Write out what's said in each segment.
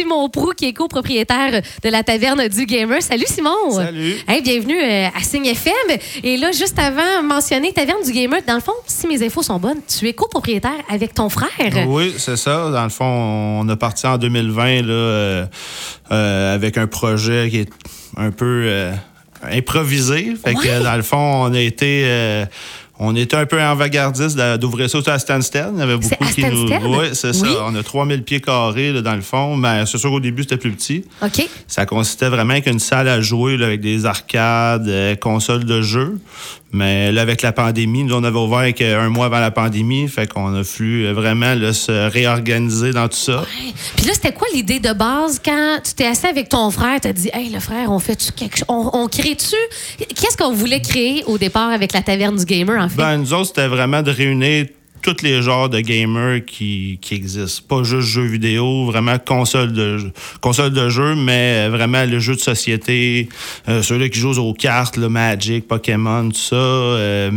Simon Prou, qui est copropriétaire de la taverne du Gamer. Salut Simon. Salut. Hey, bienvenue euh, à Signe FM. Et là, juste avant, mentionner taverne du Gamer. Dans le fond, si mes infos sont bonnes, tu es copropriétaire avec ton frère. Oui, c'est ça. Dans le fond, on a parti en 2020 là, euh, euh, avec un projet qui est un peu euh, improvisé. Fait Ouais. que dans le fond, on a été on était un peu avant-gardiste d'ouvrir ça à Stansted. Il y avait beaucoup à qui nous. Oui, c'est ça. Oui. On a 3000 pieds carrés là, dans le fond. Mais c'est sûr qu'au début, c'était plus petit. OK. Ça consistait vraiment avec une salle à jouer là, avec des arcades, euh, consoles de jeux. Mais là, avec la pandémie, nous, on avait ouvert avec, euh, un mois avant la pandémie. Fait qu'on a fallu euh, vraiment là, se réorganiser dans tout ça. Puis là, c'était quoi l'idée de base quand tu t'es assis avec ton frère? Tu as dit, hey, le frère, on fait-tu quelque chose? On, on crée-tu? Qu'est-ce qu'on voulait créer au départ avec la taverne du Gamer, en fait? Ben, nous autres, c'était vraiment de réunir tous les genres de gamers qui, qui existent. Pas juste jeux vidéo, vraiment console de console de jeu, mais vraiment le jeu de société, euh, ceux-là qui jouent aux cartes, le Magic, Pokémon, tout ça. Euh,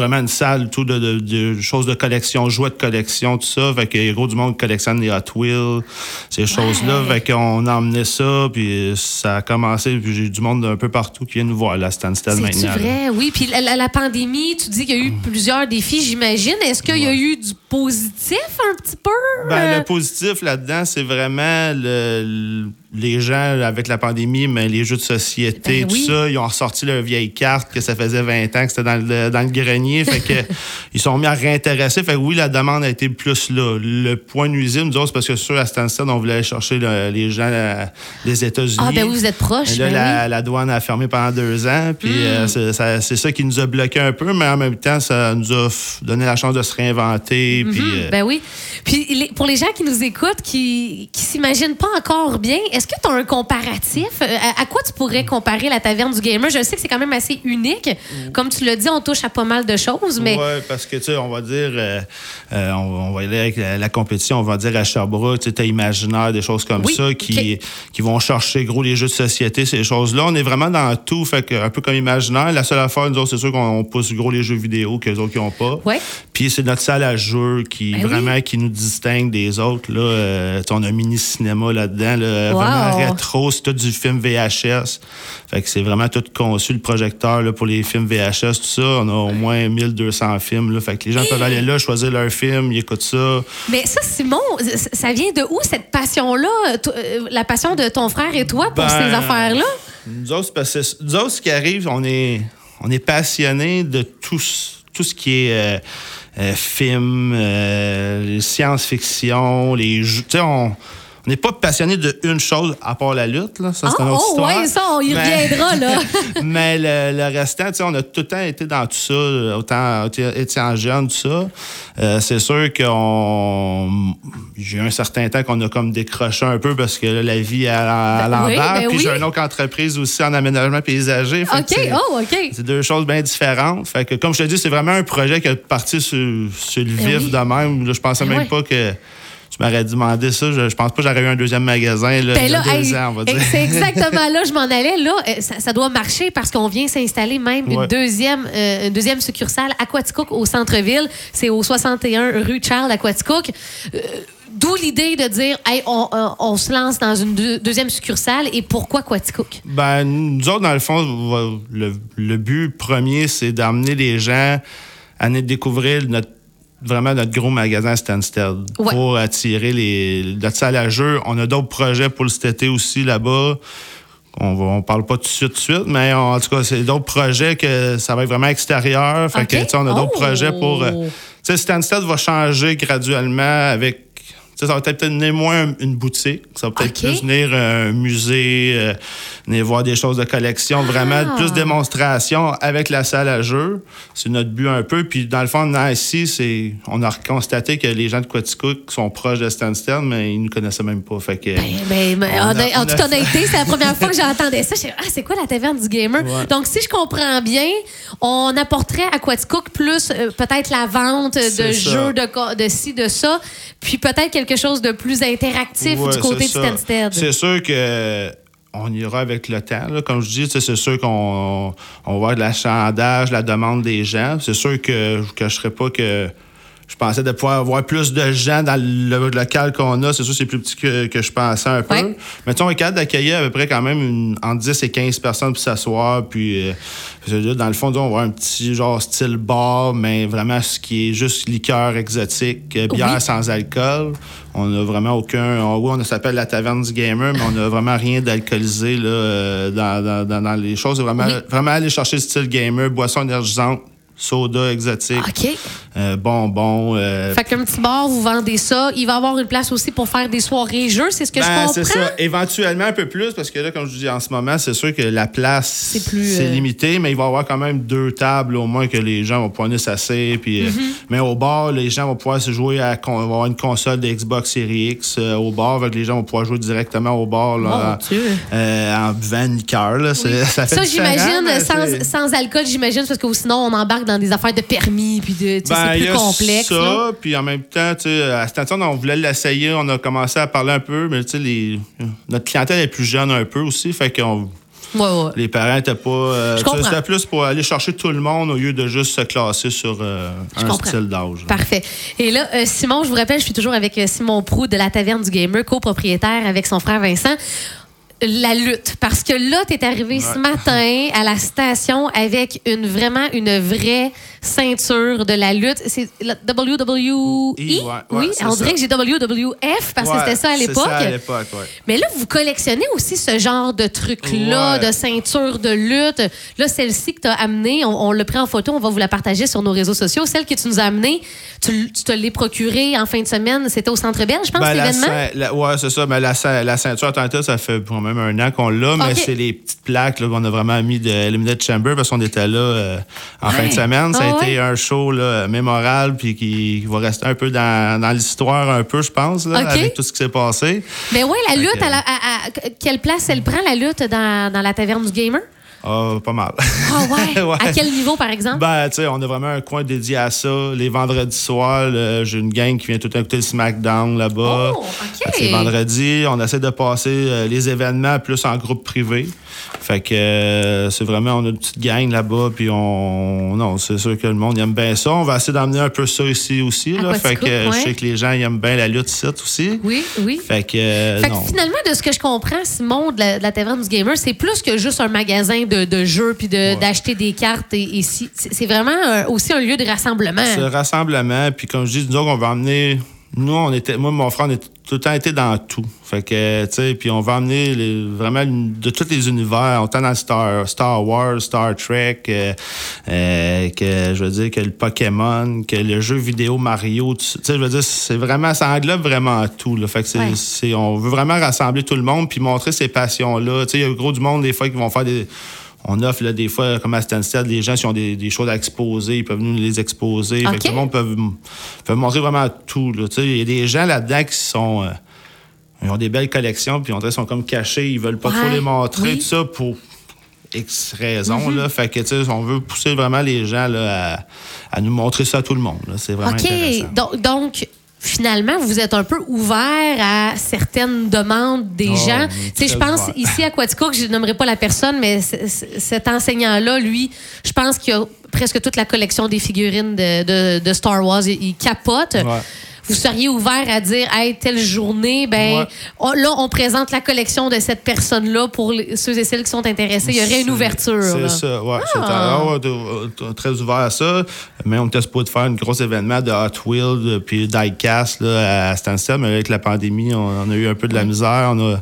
vraiment une salle tout de, de- de choses de collection, jouets de collection, tout ça. Fait que gros du monde collectionne les Hot Wheels, ces choses-là. Fait qu'on a emmené ça, puis ça a commencé, puis j'ai du monde un peu partout qui vient nous voir, là, Stansted maintenant. là. vrai? Oui. Puis la, la- la pandémie, tu dis qu'il y a eu plusieurs défis, j'imagine. Est-ce qu'il y a eu du positif un petit peu? Ben, Euh, le positif là-dedans, c'est vraiment le- le- les gens avec la pandémie, mais les jeux de société, Ben tout oui. ça, ils ont ressorti leur vieille carte que ça faisait 20 ans que c'était dans le, dans le grenier. fait que ils sont mis à réintéresser. Fait que oui, la demande a été plus là. Le point nuisible, nous autres, c'est parce que sûr, à Stansted, on voulait aller chercher le- les gens euh, des États-Unis. Ah, ben oui, vous êtes proches. Mais là, ben la, oui. Hmm. la douane a fermé pendant deux ans, puis euh, c'est ça, qui nous a bloqué un peu, mais en même temps, ça nous a donné la chance de se réinventer. puis, euh, Ben oui. Puis pour les gens qui nous écoutent, qui qui s'imaginent pas encore bien, est-ce que tu as un comparatif? Euh, À, à quoi tu pourrais comparer la taverne du gamer? Je sais que c'est quand même assez unique. Comme tu l'as dit, on touche à pas mal de choses, mais Ouais, parce que, tu sais, on va dire, euh, euh, on, on va aller avec la, la compétition, on va dire à Sherbrooke, tu sais, Imaginaire, des choses comme Oui, ça, qui, qui vont chercher, gros, les jeux de société, ces choses-là. On est vraiment dans tout, fait que, un peu comme Imaginaire. La seule affaire, nous autres, c'est sûr qu'on pousse, gros, les jeux vidéo que les autres qui n'ont pas. Ouais. Puis c'est notre salle à jeu qui, Ben oui. vraiment, qui nous distingue des autres, là. Euh, on a un mini-cinéma là-dedans, là, Wow. Vraiment rétro, c'est tout du film VHS. Fait que c'est vraiment tout conçu, le projecteur là, pour les films VHS, tout ça. On a au moins 1200 films. Là. Fait que les gens peuvent aller là, choisir leur film, ils écoutent ça. Mais ça, Simon, ça vient de où cette passion-là? Euh, La passion de ton frère et toi pour Ben, ces affaires-là? Nous autres, parce que- nous autres, ce qui arrive, on est, on est passionnés de tout, ce- tout ce qui est euh, euh, film, euh, science-fiction, les jeux. On n'est pas passionné de une chose à part la lutte. Là. Ça, c'est Ah, une autre oh, histoire. ouais, ça, on y Mais- reviendra, là. Mais le, le restant, on a tout le temps été dans tout ça, autant étant jeune, tout ça. Euh, c'est sûr qu'on. J'ai eu un certain temps qu'on a comme décroché un peu parce que là, la vie à, à Ben oui, l'envers. ben Puis oui. j'ai une autre entreprise aussi en aménagement paysager. Fait OK, c'est- oh, OK. c'est deux choses bien différentes. Fait que, comme je te dis, c'est vraiment un projet qui est parti sur, sur le Ben vif oui. de même. Je pensais même pas que m'aurais demandé ça. Je, je pense pas que j'aurais eu un deuxième magasin là, Ben il y a là, deux hey, ans, on va hey, dire. c'est exactement là je m'en allais. Là, euh, ça, ça doit marcher parce qu'on vient s'installer même une deuxième, euh, une deuxième succursale Aquaticook au centre-ville. C'est au 61 rue Charles Aquaticook. Euh, D'où l'idée de dire, hey, on, on- on se lance dans une deux- deuxième succursale et pourquoi Aquaticook? Ben, nous autres, dans le fond, le, le but premier, c'est d'amener les gens à découvrir notre vraiment notre gros magasin Stansted Ouais. pour attirer les, notre salle à jeu. On a d'autres projets pour cet été aussi là-bas. On va, on parle pas tout de suite, tout de suite, mais en tout cas, c'est d'autres projets que ça va être vraiment extérieur. Fait que, OK. tu sais, on a d'autres Oh. projets pour. euh, tu sais, Stansted va changer graduellement avec. Ça va peut-être venir moins une boutique. Ça va peut-être OK. plus venir un musée, euh, venir voir des choses de collection, vraiment Ah. plus démonstration avec la salle à jeu. C'est notre but un peu. Puis dans le fond, ici, c'est, on a constaté que les gens de Quaticook sont proches de Stansted, mais ils ne nous connaissaient même pas. Fait que, Ben, ben, On en, toute honnêteté, c'est la première fois que j'entendais ça. Je ah, c'est quoi la taverne du gamer? Ouais. Donc, si je comprends bien, on apporterait à Quaticook plus euh, peut-être la vente de jeux, de, de ci, de ça, puis peut-être quelque chose de plus interactif Ouais, du côté de. Stansted. C'est sûr que on ira avec le temps. là. Comme je dis, c'est sûr qu'on on va avoir de l'achandage, la demande des gens. C'est sûr que je ne cacherai pas que je pensais de pouvoir avoir plus de gens dans le local qu'on a. C'est sûr, c'est plus petit que, que, je pensais un peu. Ouais. Mais tu sais, on est capable d'accueillir à peu près quand même une, entre 10 et 15 personnes pour s'asseoir. Puis, euh, dans le fond, on va avoir un petit genre style bar, mais vraiment ce qui est juste liqueur exotique, euh, bière Oui. sans alcool. On n'a vraiment aucun. on- oui, on s'appelle la taverne du gamer, mais on n'a vraiment rien d'alcoolisé là, euh, dans, dans, dans, les choses. Vraiment, Oui. vraiment aller chercher le style gamer, boisson énergisante, soda exotique, OK. euh, bonbons. euh, Fait qu'un petit bar, vous vendez ça. Il va y avoir une place aussi pour faire des soirées jeux, c'est ce que Ben, je comprends? c'est ça. Éventuellement un peu plus, parce que là, comme je dis en ce moment, c'est sûr que la place, C'est plus, euh, limité, mais il va y avoir quand même deux tables au moins que les gens vont pouvoir s'asseoir. Puis, euh, Mm-hmm. mais au bar, les gens vont pouvoir se jouer à con- on va avoir une console de Xbox Series X au bar, que les gens vont pouvoir jouer directement au bar là, en, en buvant une liqueur. Là. Ça, Ça, j'imagine, sans, sans alcool, j'imagine, parce que sinon, on embarque dans des affaires de permis, puis de, Ben, c'est y plus a complexe. Ça, puis en même temps, tu sais, à cette on voulait l'essayer, on a commencé à parler un peu, mais tu sais, les- notre clientèle est plus jeune un peu aussi, fait qu'on Ouais, ouais. les parents étaient pas. euh. C'était plus pour aller chercher tout le monde au lieu de juste se classer sur euh, un comprends. style d'âge. Parfait. Et là, euh, Simon, je vous rappelle, je suis toujours avec Simon Prou de la Taverne du Gamer, copropriétaire avec son frère Vincent. La lutte. Parce que là, tu es arrivé ce matin à la station avec une vraiment une vraie ceinture de la lutte. C'est la WWE? ouais, ouais, oui, on dirait que j'ai WWF parce que c'était ça à l'époque. Mais là, vous collectionnez aussi ce genre de truc-là, Ouais. de ceinture de lutte. Là, celle-ci que tu as amenée, on, on l'a pris en photo, on va vous la partager sur nos réseaux sociaux. Celle que tu nous as amenée, tu, te l'es procurée en fin de semaine. C'était au Centre Bell, je pense, Ben, la l'événement? la- ouais, c'est ça. Mais la, ceint- la ceinture telle, ça fait quand même un an qu'on l'a, mais c'est les petites plaques qu'on a vraiment mis de Eliminated Chamber parce qu'on était là euh, en fin de semaine. Ça a Ah été un show là, mémorable puis qui, qui va rester un peu dans, dans l'histoire, un peu, je pense, là, avec tout ce qui s'est passé. Mais ouais, la lutte, à, la- à- à- quelle place elle prend, la lutte, dans, dans la taverne du gamer? Ah, pas mal. Ah ouais? Ouais. À quel niveau, par exemple? Ben, tu sais, on a vraiment un coin dédié à ça. Les vendredis soirs, j'ai une gang qui vient tout écouter le SmackDown là-bas. Oh, OK. C'est vendredi. On essaie de passer euh, les événements plus en groupe privé. Fait que euh, c'est vraiment, on a une petite gang là-bas. Puis on. Non, c'est sûr que le monde aime bien ça. On va essayer d'emmener un peu ça ici aussi. Là. Fait que ouais. je sais que les gens ils aiment bien la lutte ici aussi. Oui, oui. Fait que. euh, Fait que finalement, de ce que je comprends, Simon, de la, de la Taverne du Gamer, c'est plus que juste un magasin de, de jeux puis de- d'acheter des cartes et, et si- C'est c'est vraiment un- aussi un lieu de rassemblement. Ce rassemblement, puis comme je dis, nous autres, on va emmener. Nous, on était. Moi, mon frère, on a tout le temps été dans tout. Fait que, tu sais, puis on va emmener les- vraiment de tous les univers. On est dans Star, Star Wars, Star Trek, euh, euh, que je veux dire, que le Pokémon, que le jeu vidéo Mario. Tu sais, je veux dire, c'est vraiment. Ça englobe vraiment tout. Là. Fait que c'est, Ouais. c'est- on veut vraiment rassembler tout le monde puis montrer ces passions-là. Tu sais, il y a gros du monde, des fois, qui vont faire des. On offre là, des fois, comme à Stansted, les gens qui ont des, des choses à exposer, ils peuvent nous les exposer. Fait OK. que tout le monde peut, peut montrer vraiment tout. Il y a des gens là-dedans qui sont. euh, ils ont des belles collections, puis qu'ils sont comme cachés, ils veulent pas Ouais, trop les montrer, oui. Mm-hmm. tout ça pour X raisons. là. Fait que, tu sais, on veut pousser vraiment les gens là, à, à nous montrer ça à tout le monde. C'est vraiment intéressant. OK. Donc, donc, finalement, vous êtes un peu ouvert à certaines demandes des Oh, gens. Tu sais, je pense ouvert. ici à Quatico, que je nommerai pas la personne, mais cet enseignant-là, lui, je pense qu'il a presque toute la collection des figurines de, de- de Star Wars. Il, il capote. Ouais. Vous seriez ouvert à dire, hey, telle journée, ben, Ouais. on- là, on présente la collection de cette personne-là pour les- ceux et celles qui sont intéressés. Il y aurait une C'est- ouverture. C'est ça, ouais. c'est Ah. t'es- t'es très ouvert à ça. Mais on était supposé faire un gros événement de Hot Wheels euh, puis Diecast là, à Stansted, mais avec la pandémie, on, on a eu un peu de la misère. On a, ça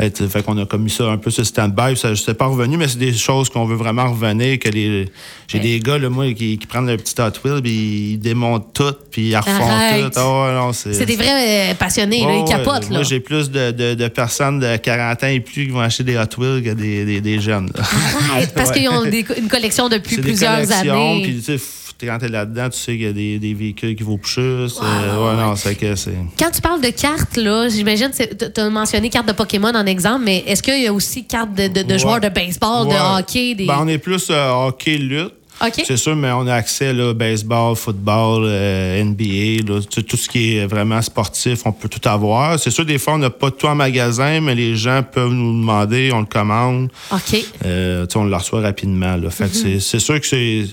a été- fait qu'on a commis ça un peu sur stand-by. Ça, sais pas revenu, mais c'est des choses qu'on veut vraiment revenir. Que les, j'ai Ouais. des gars, là, moi, qui, qui prennent leur petit Hot Wheel, puis ils démontent tout, puis ils refont Arrête. tout. Ah non, c'est, des vrais euh, passionnés, là, ils capotent. Là. Moi, j'ai plus de, de- de personnes de 40 ans et plus qui vont acheter des Hot Wheels que des, des, des jeunes. là. Arrête, parce qu'ils ont des- une collection depuis des plusieurs années. Puis, tu sais, quand t'es là-dedans, tu sais qu'il y a des, des véhicules qui vaut plus c'est- ouais, non, c'est que c'est. Quand tu parles de cartes, là, j'imagine, tu as mentionné cartes de Pokémon en exemple, mais est-ce qu'il y a aussi cartes de, de- de Ouais. joueurs de baseball, Ouais. de hockey? Des... Ben, on est plus euh, hockey lutte. C'est sûr, mais on a accès là, baseball, football, euh, NBA, là, sais, tout ce qui est vraiment sportif, on peut tout avoir. C'est sûr, des fois, on n'a pas tout en magasin, mais les gens peuvent nous demander, on le commande. OK. Euh, on le reçoit rapidement. Là. Fait que c'est- c'est sûr que c'est.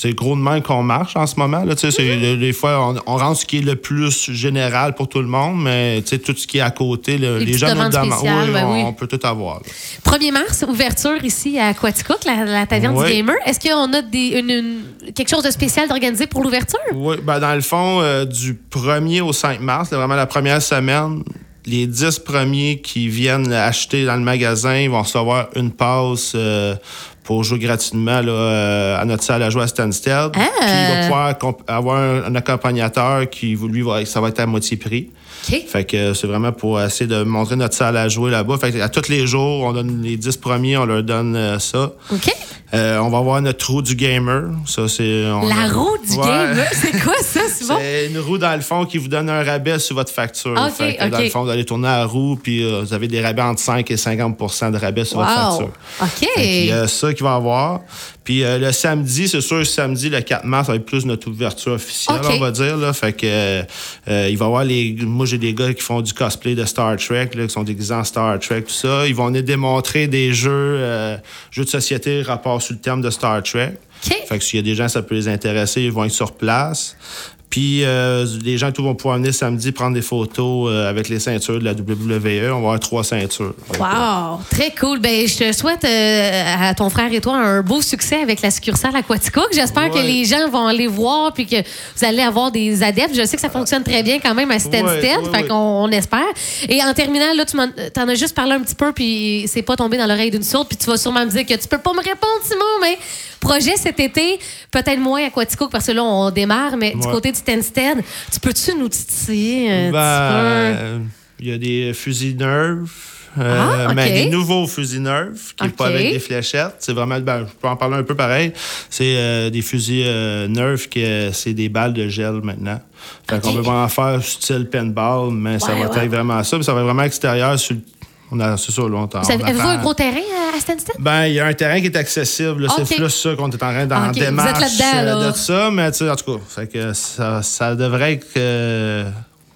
C'est gros de main qu'on marche en ce moment. Là, c'est- Mm-hmm. Des fois, on, on rentre ce qui est le plus général pour tout le monde, mais tout ce qui est à côté, Les spéciales, Oui, ben on, oui. on peut tout avoir. là. 1er mars, ouverture ici à Quaticook, la, la taverne Oui. du gamer. Est-ce qu'on a des, une- une- quelque chose de spécial d'organisé pour l'ouverture? Oui, ben dans le fond, euh, du 1er au 5 mars, là, vraiment la première semaine, les 10 premiers qui viennent acheter dans le magasin vont recevoir une passe euh, pour jouer gratuitement là, euh, à notre salle à jouer à Stansted. Ah! Puis il va pouvoir avoir un, un accompagnateur qui, lui, va, ça va être à moitié prix. Fait que euh, c'est vraiment pour essayer de montrer notre salle à jouer là-bas. Fait que à tous les jours, on donne les 10 premiers, on leur donne euh, ça. OK. Euh, on va avoir notre roue du gamer. Ça, c'est. La a- roue du Ouais. gamer, c'est quoi ça, Simon? C'est une roue dans le fond qui vous donne un rabais sur votre facture. Fait que, Dans le fond, vous allez tourner à la roue, puis euh, vous avez des rabais entre 5 et 50% de rabais sur votre facture. OK. Il y a ça qu'il va avoir. Puis euh, le samedi, c'est sûr, samedi, le 4 mars, ça va être plus notre ouverture officielle, on va dire. Là. Fait que euh, euh, il va y avoir les. Moi, j'ai des gars qui font du cosplay de Star Trek, là, qui sont déguisés en Star Trek, tout ça. Ils vont venir démontrer des jeux, euh, jeux de société rapport sur le terme de Star Trek. Fait que s'il y a des gens, ça peut les intéresser, ils vont être sur place. Puis euh, les gens tout vont pouvoir venir samedi prendre des photos euh, avec les ceintures de la WWE. On va avoir trois ceintures. Wow, très cool. Ben, je te souhaite euh, à ton frère et toi un beau succès avec la succursale Aquaticook. J'espère que les gens vont aller voir puis que vous allez avoir des adeptes. Je sais que ça fonctionne très bien quand même à Stansted, Ouais, ouais, fait qu'on on espère. Et en terminant, là, tu m'en en as juste parlé un petit peu puis c'est pas tombé dans l'oreille d'une sourde puis tu vas sûrement me dire que tu peux pas me répondre, Simon, mais projet cet été, peut-être moins Aquaticook parce que là, on démarre, mais du côté de Stansted, tu peux-tu nous titiller un Ben, petit peu? euh, il y a des fusils Nerf. euh, Ah, ok. mais des nouveaux fusils Nerf, qui n'est pas avec des fléchettes. C'est vraiment, ben, je peux en parler un peu pareil. C'est euh, des fusils euh, Nerf, qui, euh, c'est des balles de gel maintenant. Fait Ok. qu'on peut vraiment faire style paintball, mais ça va ouais. être vraiment ça. Puis ça va être vraiment extérieur sur le- On a, c'est ça, là, on, on Avez-vous un gros terrain à- Stansted? Ben, il y a un terrain qui est accessible. C'est plus ça qu'on est en train d'en Ok, vous êtes démarche là-dedans, là. de ça. Mais tu sais, en tout cas, fait que ça, ça devrait être euh,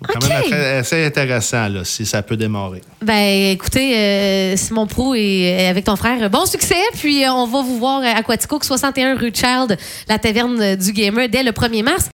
quand même assez intéressant là, si ça peut démarrer. Ben, écoutez, euh, Simon Prou et avec ton frère, bon succès. Puis euh, on va vous voir à Aquaticook, 61 rue Child, la taverne du Gamer, dès le 1er mars.